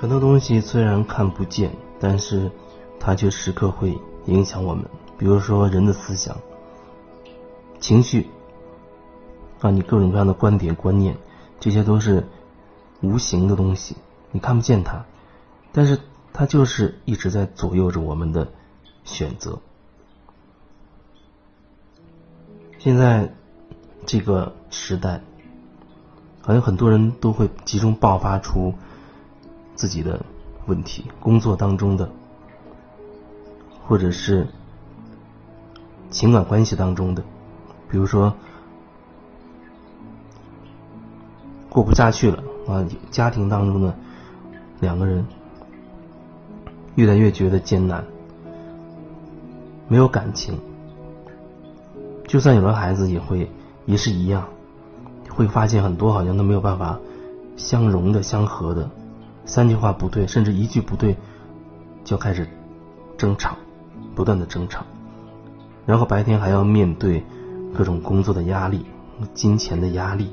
很多东西虽然看不见，但是它却时刻会影响我们。比如说人的思想、情绪啊，你各种各样的观点、观念，这些都是无形的东西，你看不见它，但是它就是一直在左右着我们的选择。现在这个时代，好像很多人都会集中爆发出自己的问题，工作当中的，或者是情感关系当中的，比如说过不下去了啊，家庭当中的两个人越来越觉得艰难，没有感情。就算有了孩子，也会也是一样，会发现很多好像都没有办法相融的、相合的，三句话不对，甚至一句不对，就开始争吵，不断的争吵，然后白天还要面对各种工作的压力、金钱的压力，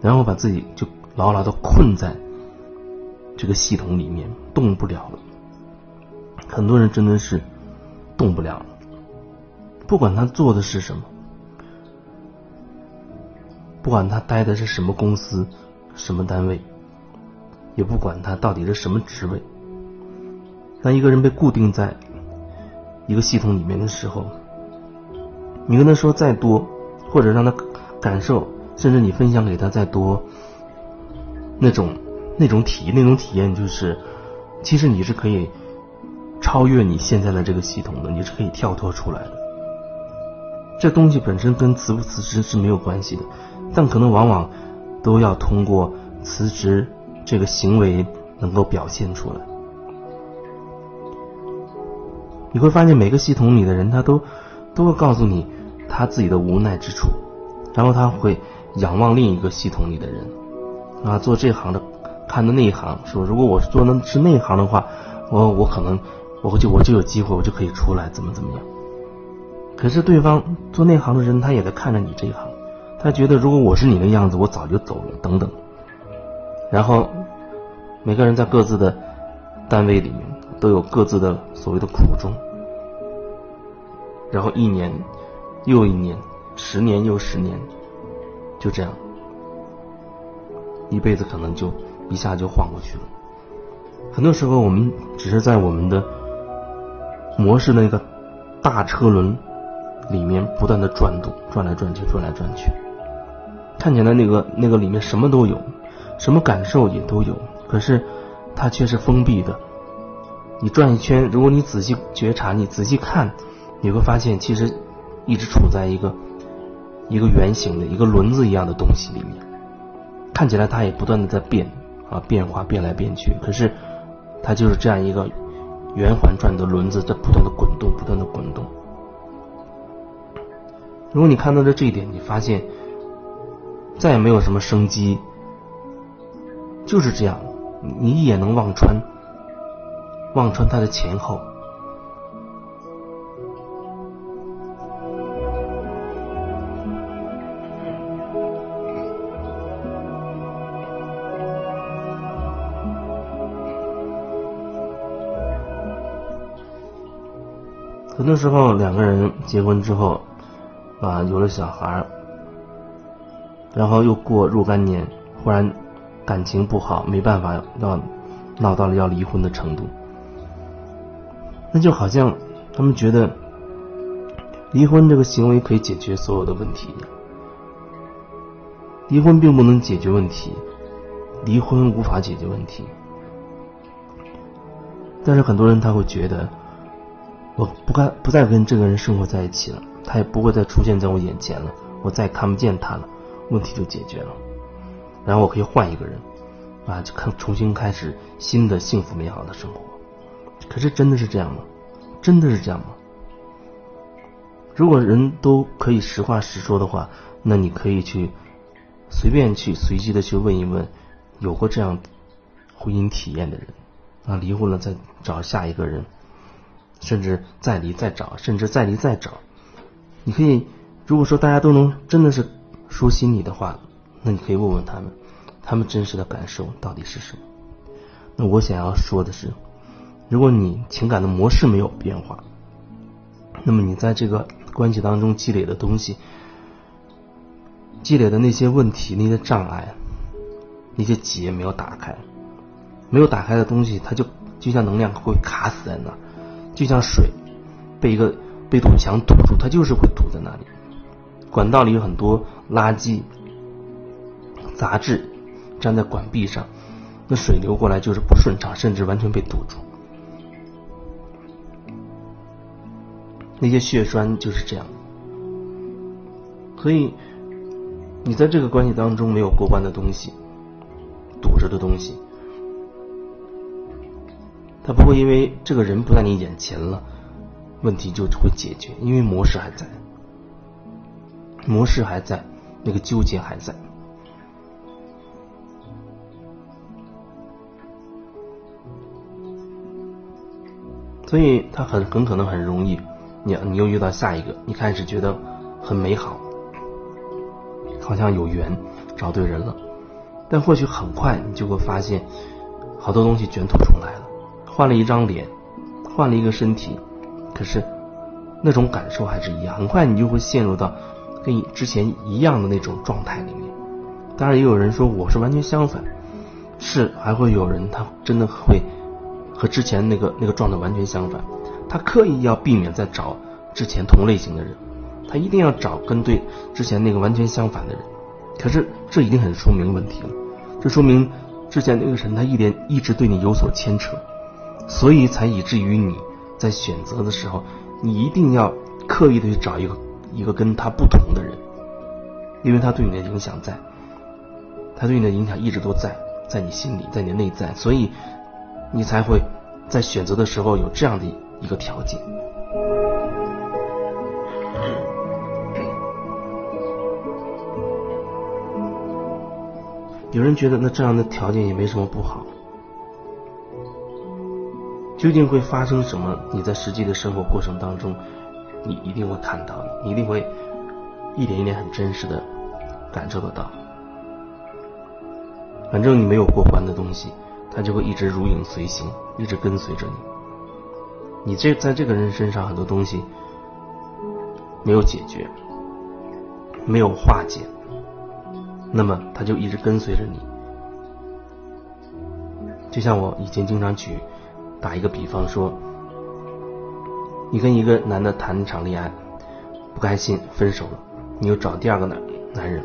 然后把自己就牢牢的困在这个系统里面，动不了了。很多人真的是动不了。不管他做的是什么，不管他待的是什么公司、什么单位，也不管他到底是什么职位，当一个人被固定在一个系统里面的时候，你跟他说再多，或者让他感受，甚至你分享给他再多，那种那种体，那种体验就是，其实你是可以超越你现在的这个系统的，你是可以跳脱出来的。这东西本身跟辞不辞职是没有关系的，但可能往往都要通过辞职这个行为能够表现出来。你会发现每个系统里的人，他都都会告诉你他自己的无奈之处，然后他会仰望另一个系统里的人啊，做这行的看的那一行，说如果我是做的是那一行的话，我我可能我就我就有机会，我就可以出来，怎么怎么样。可是对方做那行的人，他也在看着你这一行，他觉得如果我是你的样子，我早就走了，等等。然后每个人在各自的单位里面都有各自的所谓的苦衷，然后一年又一年，十年又十年，就这样，一辈子可能就一下就晃过去了。很多时候，我们只是在我们的模式那个大车轮。里面不断的转动，转来转去，转来转去，看起来那个那个里面什么都有，什么感受也都有，可是它却是封闭的。你转一圈，如果你仔细觉察，你仔细看，你会发现其实一直处在一个一个圆形的一个轮子一样的东西里面，看起来它也不断的在变啊变化变来变去，可是它就是这样一个圆环转的轮子在不断的滚动，不断的滚动。如果你看到了这一点，你发现再也没有什么生机，就是这样，你一眼能望穿，望穿他的前后。很多时候，两个人结婚之后。啊，有了小孩然后又过若干年，忽然感情不好，没办法要闹到了要离婚的程度，那就好像他们觉得离婚这个行为可以解决所有的问题一样。离婚并不能解决问题，离婚无法解决问题。但是很多人他会觉得，我不该不再跟这个人生活在一起了。他也不会再出现在我眼前了，我再也看不见他了，问题就解决了，然后我可以换一个人，啊，就看重新开始新的幸福美好的生活。可是真的是这样吗？真的是这样吗？如果人都可以实话实说的话，那你可以去随便去随机的去问一问有过这样婚姻体验的人，啊，离婚了再找下一个人，甚至再离再找，甚至再离再找。你可以，如果说大家都能真的是说心里的话，那你可以问问他们，他们真实的感受到底是什么？那我想要说的是，如果你情感的模式没有变化，那么你在这个关系当中积累的东西，积累的那些问题、那些障碍、那些结没有打开，没有打开的东西，它就就像能量会卡死在那，就像水被一个被堵墙堵住，它就是会堵在那里。管道里有很多垃圾、杂质粘在管壁上。那水流过来就是不顺畅，甚至完全被堵住。那些血栓就是这样。所以，你在这个关系当中没有过关的东西，堵着的东西，他不会因为这个人不在你眼前了，问题就会解决，因为模式还在，模式还在，那个纠结还在。所以他很很可能很容易，你你又遇到下一个，你开始觉得很美好，好像有缘找对人了，但或许很快你就会发现，好多东西卷土重来了，换了一张脸，换了一个身体，可是那种感受还是一样，很快你就会陷入到跟之前一样的那种状态里面。当然也有人说我是完全相反，是还会有人他真的会。和之前那个那个状态完全相反，他刻意要避免再找之前同类型的人，他一定要找跟对之前那个完全相反的人。可是这已经很说明问题了，这说明之前那个人他一点一直对你有所牵扯，所以才以至于你在选择的时候，你一定要刻意的去找一个一个跟他不同的人，因为他对你的影响在，他对你的影响一直都在，在你心里，在你内在，所以。你才会在选择的时候有这样的一个条件。有人觉得那这样的条件也没什么不好。究竟会发生什么？你在实际的生活过程当中，你一定会看到，你一定会一点一点很真实的感受得到。反正你没有过关的东西。他就会一直如影随形，一直跟随着你。你这在这个人身上很多东西没有解决，没有化解，那么他就一直跟随着你。就像我以前经常举打一个比方说，你跟一个男的谈一场恋爱，不开心分手了，你又找第二个男男人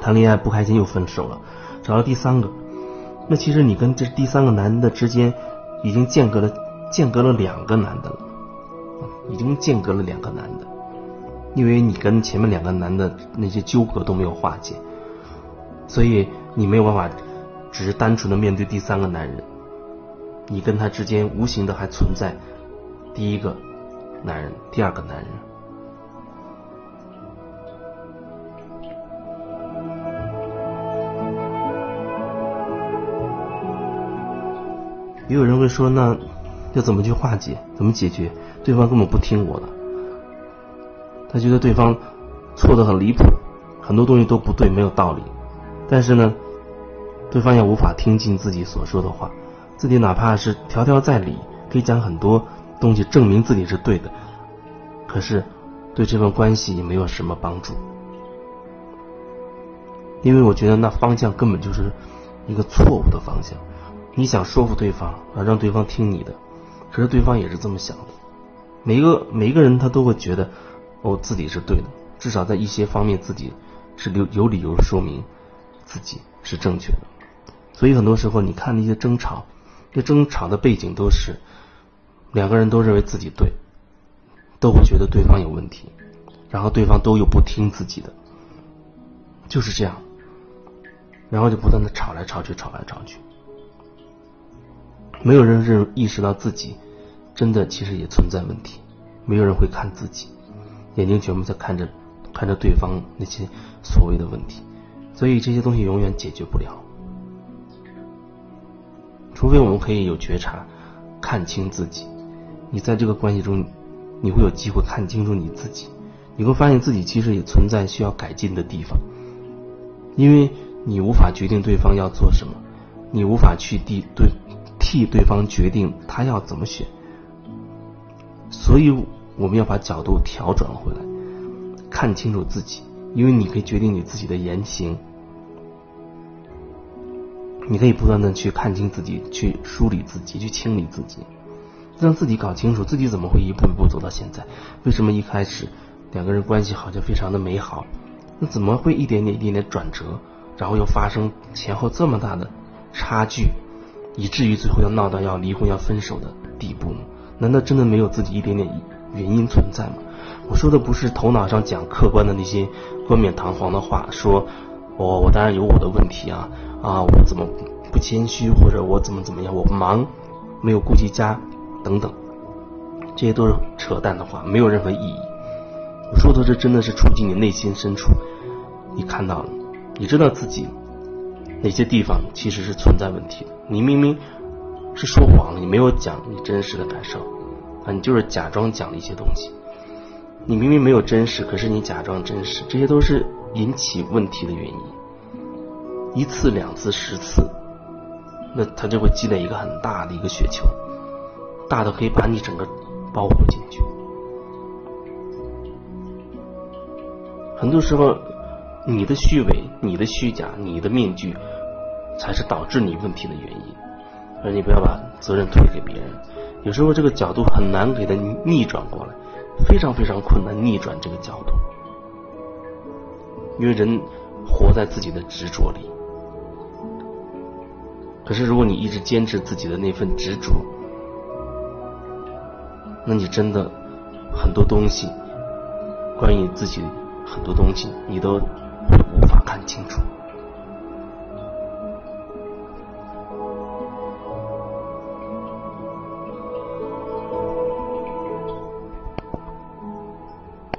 谈恋爱不开心又分手了，找到第三个。那其实你跟这第三个男的之间，已经间隔了间隔了两个男的了，已经间隔了两个男的，因为你跟前面两个男的那些纠葛都没有化解，所以你没有办法只是单纯的面对第三个男人，你跟他之间无形的还存在第一个男人、第二个男人。也有人会说，那要怎么去化解？怎么解决？对方根本不听我的，他觉得对方错的很离谱，很多东西都不对，没有道理。但是呢，对方也无法听进自己所说的话，自己哪怕是条条在理，可以讲很多东西证明自己是对的，可是对这份关系也没有什么帮助。因为我觉得那方向根本就是一个错误的方向。你想说服对方啊，让对方听你的，可是对方也是这么想的。每一个每一个人他都会觉得，哦，自己是对的，至少在一些方面自己是有有理由说明自己是正确的。所以很多时候你看那些争吵，那争吵的背景都是两个人都认为自己对，都会觉得对方有问题，然后对方都又不听自己的，就是这样，然后就不断的吵来吵去，吵来吵去。没有人认意识到自己真的其实也存在问题，没有人会看自己，眼睛全部在看着看着对方那些所谓的问题，所以这些东西永远解决不了，除非我们可以有觉察，看清自己。你在这个关系中，你会有机会看清楚你自己，你会发现自己其实也存在需要改进的地方，因为你无法决定对方要做什么。你无法去地对替对方决定他要怎么选，所以我们要把角度调转回来，看清楚自己，因为你可以决定你自己的言行，你可以不断的去看清自己，去梳理自己，去清理自己，让自己搞清楚自己怎么会一步一步走到现在，为什么一开始两个人关系好像非常的美好。那怎么会一点点、一点点转折，然后又发生前后这么大的差距，以至于最后要闹到要离婚、要分手的地步呢？难道真的没有自己一点点原因存在吗？我说的不是头脑上讲客观的那些冠冕堂皇的话，说我我当然有我的问题啊啊，我怎么不谦虚，或者我怎么怎么样，我忙，没有顾及家等等，这些都是扯淡的话，没有任何意义。我说的这真的是触及你内心深处。你看到了，你知道自己哪些地方其实是存在问题的。你明明是说谎了，你没有讲你真实的感受啊，你就是假装讲了一些东西。你明明没有真实，可是你假装真实，这些都是引起问题的原因。一次、两次、十次，那它就会积累一个很大的一个雪球，大的可以把你整个包裹进去。很多时候。你的虚伪、你的虚假、你的面具，才是导致你问题的原因。而你不要把责任推给别人。有时候这个角度很难给它逆转过来，非常非常困难逆转这个角度。因为人活在自己的执着里。可是如果你一直坚持自己的那份执着，那你真的很多东西，关于你自己很多东西，你都。无法看清楚。